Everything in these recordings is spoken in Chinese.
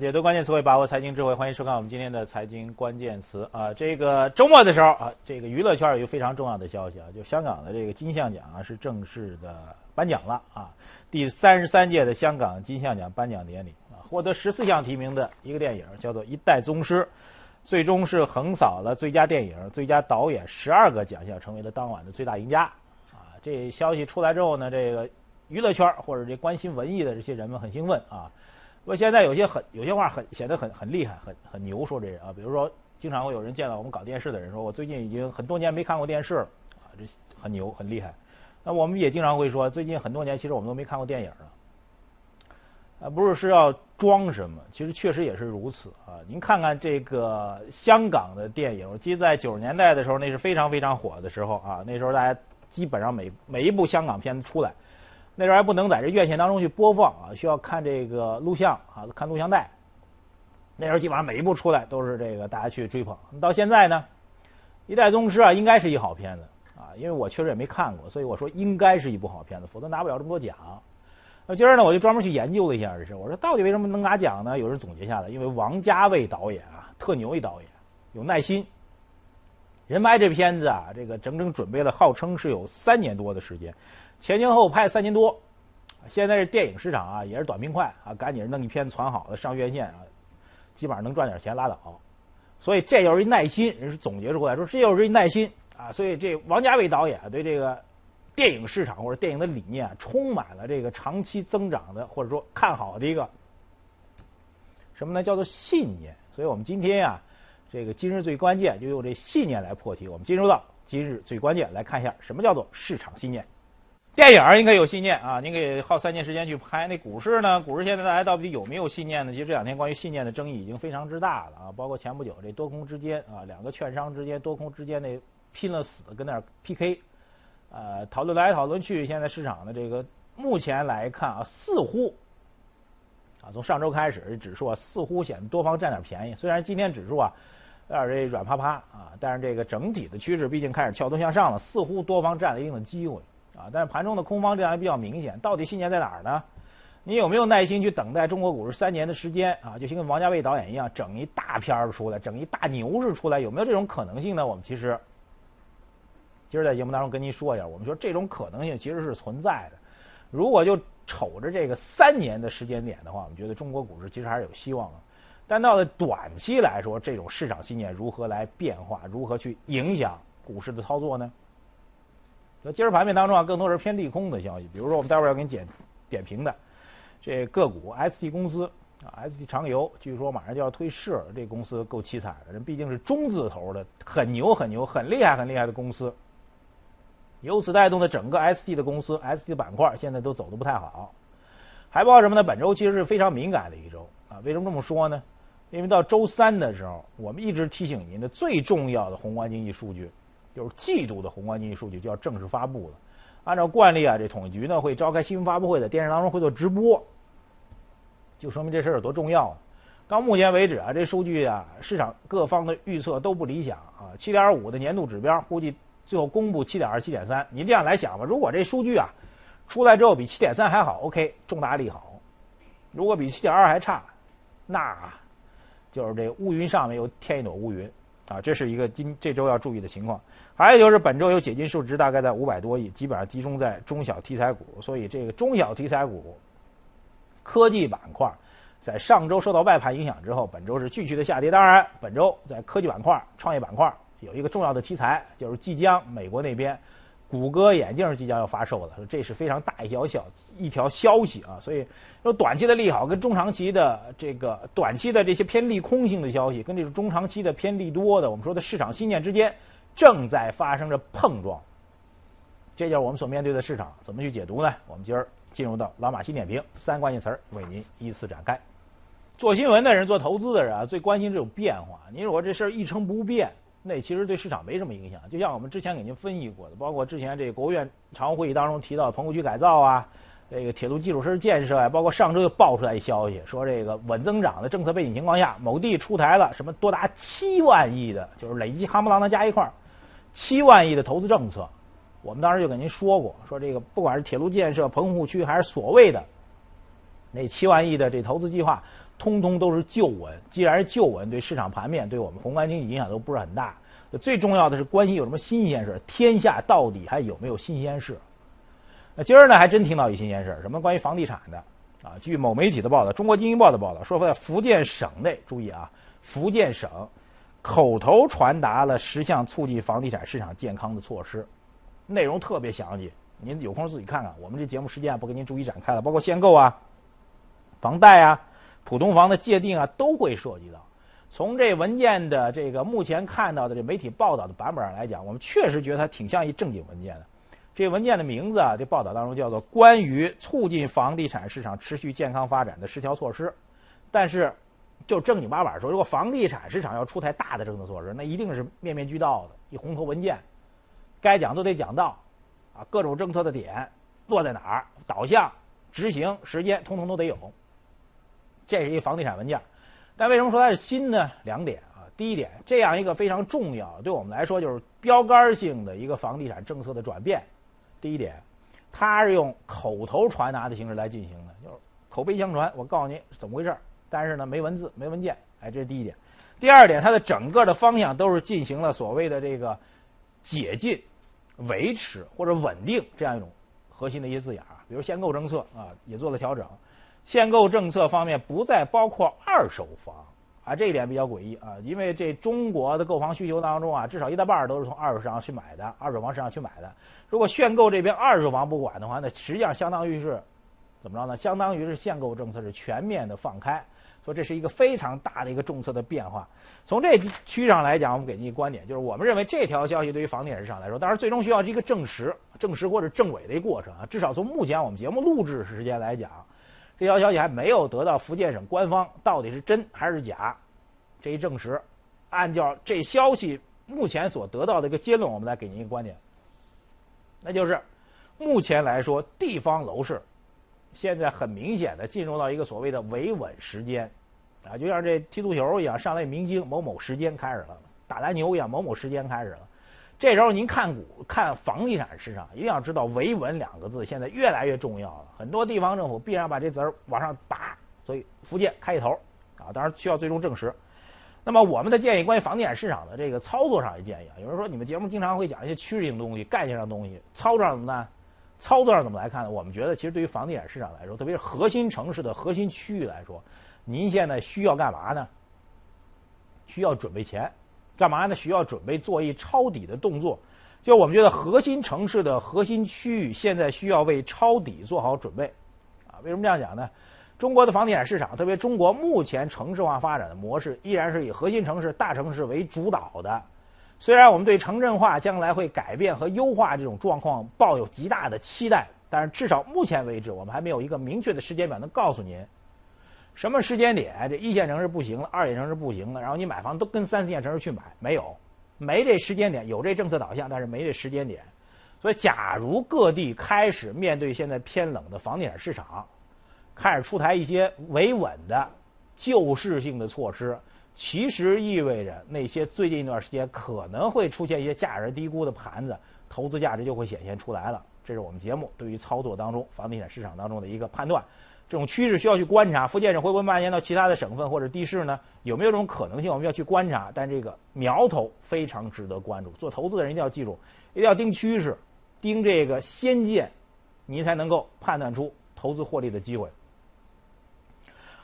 解读关键词汇，把握财经智慧，欢迎收看我们今天的财经关键词啊。这个周末的时候啊，这个娱乐圈有一个非常重要的消息啊，就香港的这个金像奖啊是正式的颁奖了啊。第三十三届的香港金像奖颁奖典礼啊，获得十四项提名的一个电影叫做《一代宗师》，最终是横扫了最佳电影、最佳导演十二个奖项，成为了当晚的最大赢家啊。这消息出来之后呢，这个娱乐圈或者这关心文艺的这些人们很兴奋啊。不过现在有些很有些话很显得很很厉害，很很牛，说这人啊，比如说经常会有人见到我们搞电视的人说，我最近已经很多年没看过电视了啊，这很牛很厉害。那我们也经常会说，最近很多年其实我们都没看过电影了，啊，不是是要装什么，其实确实也是如此啊。您看看这个香港的电影，我记得在九十年代的时候，那是非常非常火的时候啊，那时候大家基本上每每一部香港片子出来。那时候还不能在这院线当中去播放啊，需要看这个录像啊，看录像带。那时候基本上每一部出来都是这个大家去追捧。到现在呢，《一代宗师》啊，应该是一好片子啊，因为我确实也没看过，所以我说应该是一部好片子，否则拿不了这么多奖。那今儿呢，我就专门去研究了一下这事，我说到底为什么能拿奖呢？有人总结下来，因为王家卫导演啊，特牛一导演，有耐心。人拍这片子啊，这个整整准备了，号称是有三年多的时间。前前后后拍三年多，现在是电影市场啊，也是短平快啊，赶紧弄一片传好的上院线啊，基本上能赚点钱拉倒。所以这就是一耐心，人是总结出来说，这就是一耐心啊。所以这王家卫导演对这个电影市场或者电影的理念充满了这个长期增长的或者说看好的一个什么呢？叫做信念。所以我们今天呀，这个今日最关键就用这信念来破题。我们进入到今日最关键，来看一下什么叫做市场信念。电影应该有信念啊，您可以耗三年时间去拍。那股市呢？股市现在大家到底有没有信念呢？其实这两天关于信念的争议已经非常之大了啊，包括前不久这多空之间啊，两个券商之间多空之间那拼了死跟那儿 PK，呃，讨论来讨论去，现在市场的这个目前来看啊，似乎啊，从上周开始指数啊，似乎显得多方占点便宜。虽然今天指数啊有点这软趴趴啊，但是这个整体的趋势毕竟开始翘头向上了，似乎多方占了一定的机会。啊，但是盘中的空方这样也比较明显，到底信念在哪儿呢？你有没有耐心去等待中国股市三年的时间啊？就像跟王家卫导演一样，整一大片儿出来，整一大牛市出来，有没有这种可能性呢？我们其实今儿在节目当中跟您说一下，我们说这种可能性其实是存在的。如果就瞅着这个三年的时间点的话，我们觉得中国股市其实还是有希望的。但到了短期来说，这种市场信念如何来变化，如何去影响股市的操作呢？那今儿盘面当中啊，更多是偏利空的消息。比如说，我们待会儿要给你点点评的这个股，ST 公司啊，ST 长油，据说马上就要退市了。这公司够凄惨的，人毕竟是中字头的，很牛、很牛、很厉害、很厉害的公司。由此带动的整个 ST 的公司，ST 板块现在都走的不太好。还报什么呢？本周其实是非常敏感的一周啊。为什么这么说呢？因为到周三的时候，我们一直提醒您的最重要的宏观经济数据。就是季度的宏观经济数据就要正式发布了。按照惯例啊，这统计局呢会召开新闻发布会，在电视当中会做直播，就说明这事儿有多重要啊。到目前为止啊，这数据啊，市场各方的预测都不理想啊。七点五的年度指标，估计最后公布七点二、七点三。你这样来想吧，如果这数据啊出来之后比七点三还好，OK，重大利好；如果比七点二还差，那就是这乌云上面又添一朵乌云。啊，这是一个今这周要注意的情况。还有就是本周有解禁数值大概在五百多亿，基本上集中在中小题材股，所以这个中小题材股、科技板块，在上周受到外盘影响之后，本周是继续的下跌。当然，本周在科技板块、创业板块有一个重要的题材，就是即将美国那边。谷歌眼镜即将要发售了，这是非常大一条小一条消息啊，所以说短期的利好跟中长期的这个短期的这些偏利空性的消息，跟这种中长期的偏利多的，我们说的市场信念之间正在发生着碰撞。这就是我们所面对的市场，怎么去解读呢？我们今儿进入到老马新点评，三关键词儿为您依次展开。做新闻的人、做投资的人啊，最关心这种变化。您如果这事儿一成不变。那其实对市场没什么影响，就像我们之前给您分析过的，包括之前这个国务院常务会议当中提到棚户区改造啊，这个铁路基础设施建设啊，包括上周又爆出来一消息，说这个稳增长的政策背景情况下，某地出台了什么多达七万亿的，就是累计夯不啷当加一块儿七万亿的投资政策。我们当时就给您说过，说这个不管是铁路建设、棚户区，还是所谓的那七万亿的这投资计划，通通都是旧闻。既然是旧闻，对市场盘面、对我们宏观经济影响都不是很大。最重要的是关心有什么新鲜事天下到底还有没有新鲜事？那今儿呢，还真听到一新鲜事什么关于房地产的啊？据某媒体的报道，《中国经济报》的报道说，在福建省内，注意啊，福建省口头传达了十项促进房地产市场健康的措施，内容特别详细。您有空自己看看。我们这节目时间不跟您逐一展开了，包括限购啊、房贷啊、普通房的界定啊，都会涉及到。从这文件的这个目前看到的这媒体报道的版本上来讲，我们确实觉得它挺像一正经文件的。这文件的名字啊，这报道当中叫做《关于促进房地产市场持续健康发展的十条措施》。但是，就正经八百说，如果房地产市场要出台大的政策措施，那一定是面面俱到的一红头文件，该讲都得讲到。啊，各种政策的点落在哪儿，导向、执行时间，通通都得有。这是一房地产文件，但为什么说它是新呢？两点啊，第一点，这样一个非常重要，对我们来说就是标杆性的一个房地产政策的转变。第一点，它是用口头传达的形式来进行的，就是口碑相传，我告诉你怎么回事儿，但是呢，没文字，没文件，哎，这是第一点。第二点，它的整个的方向都是进行了所谓的这个解禁。维持或者稳定这样一种核心的一些字眼儿，比如限购政策啊，也做了调整。限购政策方面不再包括二手房啊，这一点比较诡异啊，因为这中国的购房需求当中啊，至少一大半都是从二手市场去买的，二手房市场去买的。如果限购这边二手房不管的话，那实际上相当于是怎么着呢？相当于是限购政策是全面的放开。所以这是一个非常大的一个政策的变化。从这区上来讲，我们给您一个观点，就是我们认为这条消息对于房地产市场来说，当然最终需要一个证实、证实或者证伪的一个过程啊。至少从目前我们节目录制时间来讲，这条消息还没有得到福建省官方到底是真还是假这一证实。按照这消息目前所得到的一个结论，我们来给您一个观点，那就是目前来说，地方楼市。现在很明显的进入到一个所谓的维稳时间，啊，就像这踢足球一样，上来明星某某时间开始了；打篮球一样，某某时间开始了。这时候您看股、看房地产市场，一定要知道“维稳”两个字现在越来越重要了。很多地方政府必然把这字儿往上拔，所以福建开一头，啊，当然需要最终证实。那么我们的建议，关于房地产市场的这个操作上的建议啊，有人说你们节目经常会讲一些趋势性的东西、概念上的东西，操作上怎么呢？操作上怎么来看呢？我们觉得，其实对于房地产市场来说，特别是核心城市的核心区域来说，您现在需要干嘛呢？需要准备钱，干嘛呢？需要准备做一抄底的动作。就我们觉得，核心城市的核心区域现在需要为抄底做好准备。啊，为什么这样讲呢？中国的房地产市场，特别中国目前城市化发展的模式，依然是以核心城市、大城市为主导的。虽然我们对城镇化将来会改变和优化这种状况抱有极大的期待，但是至少目前为止，我们还没有一个明确的时间表能告诉您，什么时间点这一线城市不行了，二线城市不行了，然后你买房都跟三四线城市去买，没有，没这时间点，有这政策导向，但是没这时间点。所以，假如各地开始面对现在偏冷的房地产市场，开始出台一些维稳的救市性的措施。其实意味着那些最近一段时间可能会出现一些价值低估的盘子，投资价值就会显现出来了。这是我们节目对于操作当中房地产市场当中的一个判断。这种趋势需要去观察，福建省会不会蔓延到其他的省份或者地市呢？有没有这种可能性？我们要去观察。但这个苗头非常值得关注。做投资的人一定要记住，一定要盯趋势，盯这个先见，你才能够判断出投资获利的机会。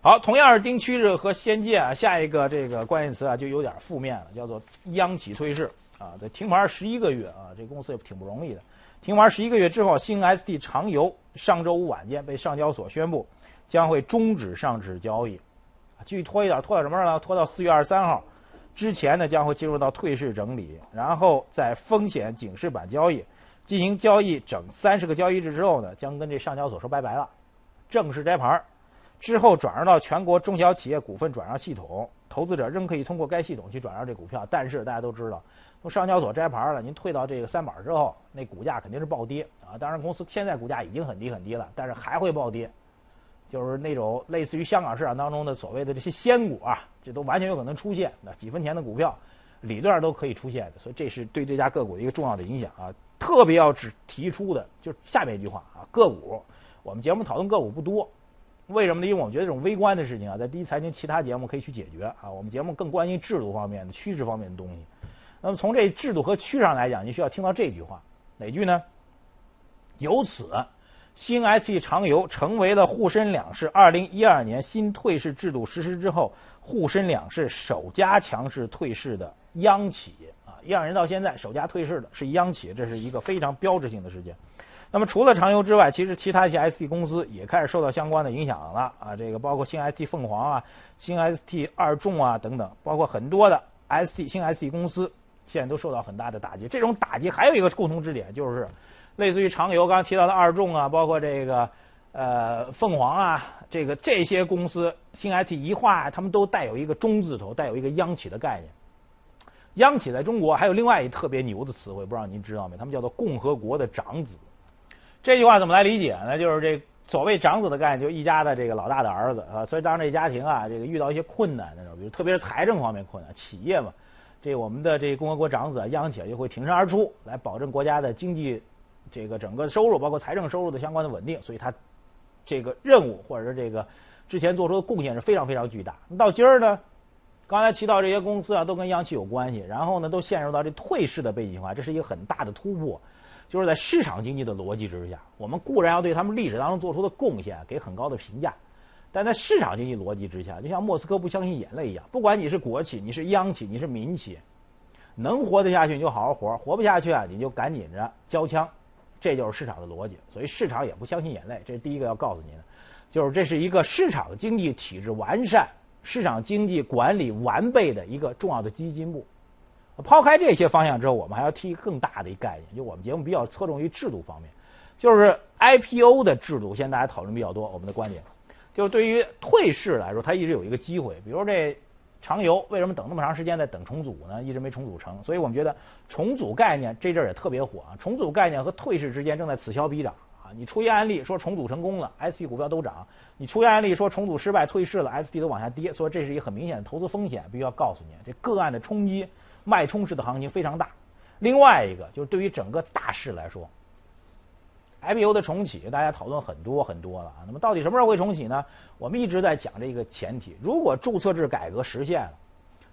好，同样是盯趋势和先见啊，下一个这个关键词啊就有点负面了，叫做央企退市啊。这停牌十一个月啊，这公司也挺不容易的。停牌十一个月之后，新 ST 长油上周五晚间被上交所宣布将会终止上市交易，继续拖一点，拖到什么时候呢？拖到四月二十三号之前呢，将会进入到退市整理，然后在风险警示板交易进行交易整三十个交易日之后呢，将跟这上交所说拜拜了，正式摘牌。之后转让到全国中小企业股份转让系统，投资者仍可以通过该系统去转让这股票。但是大家都知道，从上交所摘牌了，您退到这个三板之后，那股价肯定是暴跌啊。当然，公司现在股价已经很低很低了，但是还会暴跌，就是那种类似于香港市场当中的所谓的这些仙股啊，这都完全有可能出现。那几分钱的股票，理论上都可以出现的。所以这是对这家个股的一个重要的影响啊。特别要只提出的就是下面一句话啊，个股，我们节目讨论个股不多。为什么呢？因为我们觉得这种微观的事情啊，在第一财经其他节目可以去解决啊。我们节目更关心制度方面的、趋势方面的东西。那么从这制度和趋势上来讲，你需要听到这句话，哪句呢？由此，新 ST 长油成为了沪深两市二零一二年新退市制度实施之后，沪深两市首家强势退市的央企啊！一二年到现在，首家退市的是央企，这是一个非常标志性的事件。那么除了长油之外，其实其他一些 ST 公司也开始受到相关的影响了啊！这个包括新 ST 凤凰啊、新 ST 二众啊等等，包括很多的 ST 新 ST 公司现在都受到很大的打击。这种打击还有一个共同之点，就是类似于长油刚刚提到的二众啊，包括这个呃凤凰啊，这个这些公司新 IT 一化，他们都带有一个中字头，带有一个央企的概念。央企在中国还有另外一特别牛的词汇，不知道您知道没？他们叫做共和国的长子。这句话怎么来理解呢？就是这所谓长子的概念，就一家的这个老大的儿子啊。所以当这家庭啊，这个遇到一些困难的时候，比如特别是财政方面困难，企业嘛，这我们的这共和国长子啊，央企啊就会挺身而出，来保证国家的经济这个整个收入，包括财政收入的相关的稳定。所以他这个任务或者是这个之前做出的贡献是非常非常巨大。到今儿呢，刚才提到这些公司啊，都跟央企有关系，然后呢，都陷入到这退市的背景下，这是一个很大的突破。就是在市场经济的逻辑之下，我们固然要对他们历史当中做出的贡献给很高的评价，但在市场经济逻辑之下，就像莫斯科不相信眼泪一样，不管你是国企，你是央企，你是民企，能活得下去你就好好活，活不下去啊你就赶紧着交枪，这就是市场的逻辑。所以市场也不相信眼泪，这是第一个要告诉您的，就是这是一个市场经济体制完善、市场经济管理完备的一个重要的基金部。抛开这些方向之后，我们还要提更大的一概念，就我们节目比较侧重于制度方面，就是 IPO 的制度。现在大家讨论比较多，我们的观点，就对于退市来说，它一直有一个机会。比如这长油为什么等那么长时间在等重组呢？一直没重组成，所以我们觉得重组概念这阵儿也特别火啊。重组概念和退市之间正在此消彼长啊。你出一案例说重组成功了，ST 股票都涨；你出一案例说重组失败退市了，ST 都往下跌。所以这是一个很明显的投资风险，必须要告诉你，这个案的冲击。脉冲式的行情非常大，另外一个就是对于整个大势来说，IPO 的重启，大家讨论很多很多了啊。那么到底什么时候会重启呢？我们一直在讲这个前提：如果注册制改革实现了，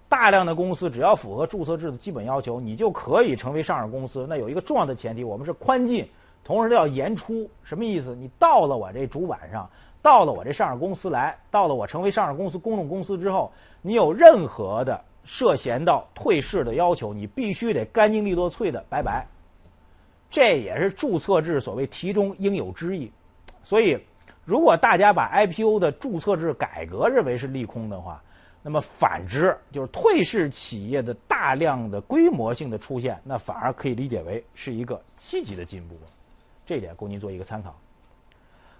大量的公司只要符合注册制的基本要求，你就可以成为上市公司。那有一个重要的前提，我们是宽进，同时要严出。什么意思？你到了我这主板上，到了我这上市公司来，到了我成为上市公司公众公司之后，你有任何的。涉嫌到退市的要求，你必须得干净利落脆的拜拜。这也是注册制所谓题中应有之意。所以，如果大家把 IPO 的注册制改革认为是利空的话，那么反之就是退市企业的大量的规模性的出现，那反而可以理解为是一个积极的进步。这点供您做一个参考。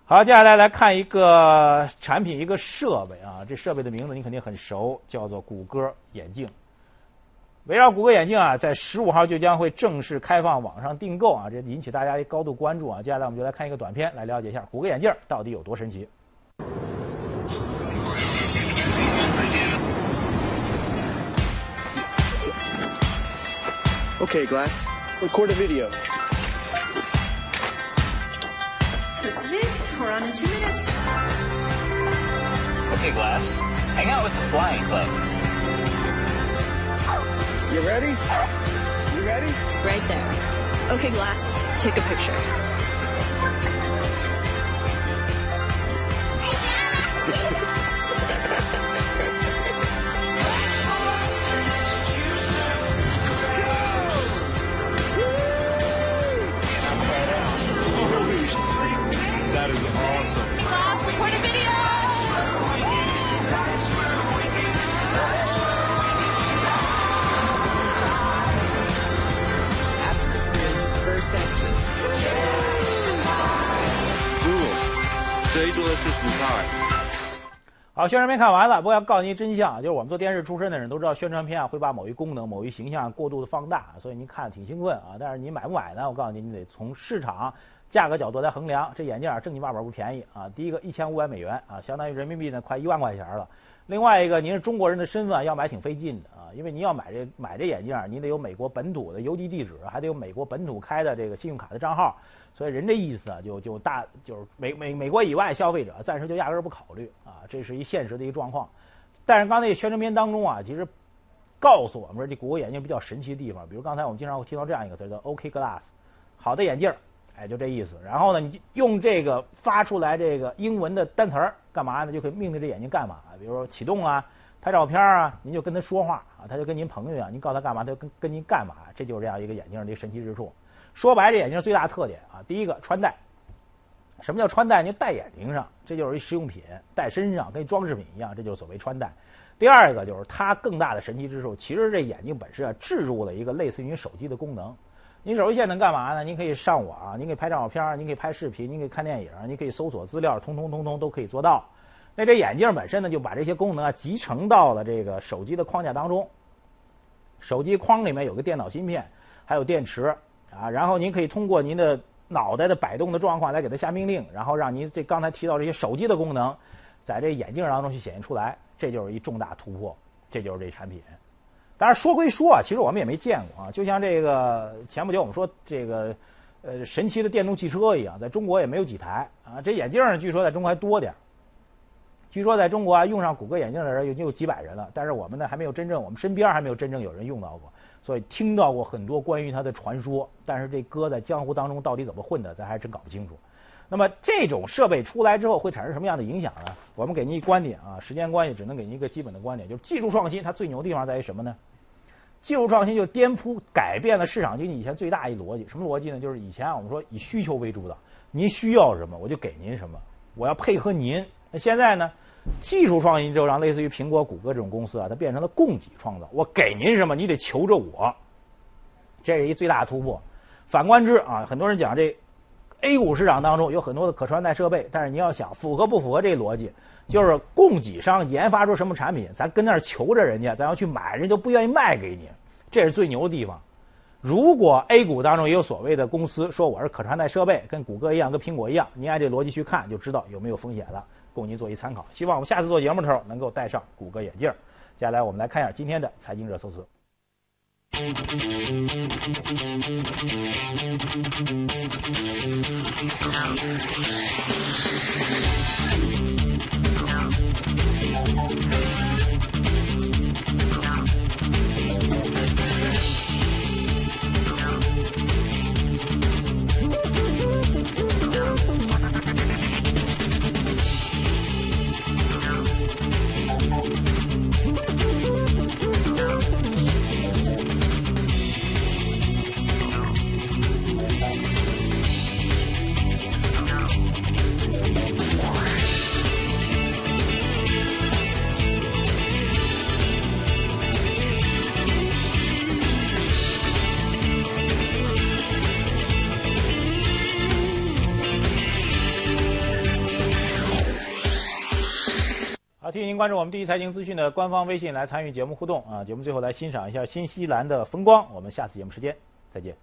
好，接下来来看一个产品，一个设备啊。这设备的名字你肯定很熟，叫做谷歌眼镜。围绕谷歌眼镜啊，在十五号就将会正式开放网上订购啊，这引起大家高度关注啊。接下来我们就来看一个短片，来了解一下谷歌眼镜到底有多神奇。Okay, Glass, record a video. This is it. We're on in two minutes. Okay, Glass. Hang out with the Flying Club. You ready? You ready? Right there. Okay, Glass, take a picture. That 好，宣传片看完了，不过要告诉您真相，就是我们做电视出身的人都知道，宣传片啊会把某一功能、某一形象过度的放大，所以您看挺兴奋啊。但是你买不买呢？我告诉您，你得从市场价格角度来衡量。这眼镜啊正经八百不便宜啊，第一个一千五百美元啊，相当于人民币呢快一万块钱了。另外一个，您是中国人的身份要买挺费劲的啊，因为您要买这买这眼镜儿，你得有美国本土的邮寄地址，还得有美国本土开的这个信用卡的账号，所以人这意思啊，就就大就是美美美国以外消费者暂时就压根儿不考虑啊，这是一现实的一个状况。但是刚才宣传片当中啊，其实告诉我们说这谷歌眼镜比较神奇的地方，比如刚才我们经常会听到这样一个词叫 OK Glass，好的眼镜儿，哎，就这意思。然后呢，你用这个发出来这个英文的单词儿干嘛呢？就可以命令这眼镜干嘛？比如说启动啊。拍照片啊，您就跟他说话啊，他就跟您朋友一样，您告诉他干嘛，他就跟跟您干嘛，这就是这样一个眼镜的一个神奇之处。说白，这眼镜最大特点啊，第一个穿戴。什么叫穿戴？您戴眼睛上，这就是一实用品；戴身上，跟装饰品一样，这就是所谓穿戴。第二个就是它更大的神奇之处，其实这眼镜本身啊，置入了一个类似于手机的功能。您手机现在能干嘛呢？您可以上网，您可以拍照片，您可以拍视频，您可以看电影，您可以搜索资料，通通通通都可以做到。那这眼镜本身呢，就把这些功能啊集成到了这个手机的框架当中。手机框里面有个电脑芯片，还有电池啊，然后您可以通过您的脑袋的摆动的状况来给它下命令，然后让您这刚才提到这些手机的功能，在这眼镜当中去显现出来，这就是一重大突破，这就是这产品。当然说归说啊，其实我们也没见过啊，就像这个前不久我们说这个呃神奇的电动汽车一样，在中国也没有几台啊，这眼镜呢据说在中国还多点儿。据说在中国啊，用上谷歌眼镜的人已经有几百人了，但是我们呢还没有真正，我们身边还没有真正有人用到过，所以听到过很多关于它的传说，但是这哥在江湖当中到底怎么混的，咱还真搞不清楚。那么这种设备出来之后会产生什么样的影响呢？我们给您一观点啊，时间关系只能给您一个基本的观点，就是技术创新它最牛的地方在于什么呢？技术创新就颠覆改变了市场经济以前最大一逻辑，什么逻辑呢？就是以前我们说以需求为主导，您需要什么我就给您什么，我要配合您。那现在呢？技术创新就让类似于苹果、谷歌这种公司啊，它变成了供给创造。我给您什么，你得求着我。这是一最大的突破。反观之啊，很多人讲这 A 股市场当中有很多的可穿戴设备，但是你要想符合不符合这逻辑，就是供给商研发出什么产品，咱跟那儿求着人家，咱要去买，人家就不愿意卖给你。这是最牛的地方。如果 A 股当中也有所谓的公司说我是可穿戴设备，跟谷歌一样，跟苹果一样，您按这逻辑去看，就知道有没有风险了。供您做一参考。希望我们下次做节目的时候能够戴上谷歌眼镜。接下来我们来看一下今天的财经热搜词。提醒您关注我们第一财经资讯的官方微信，来参与节目互动啊！节目最后来欣赏一下新西兰的风光。我们下次节目时间再见。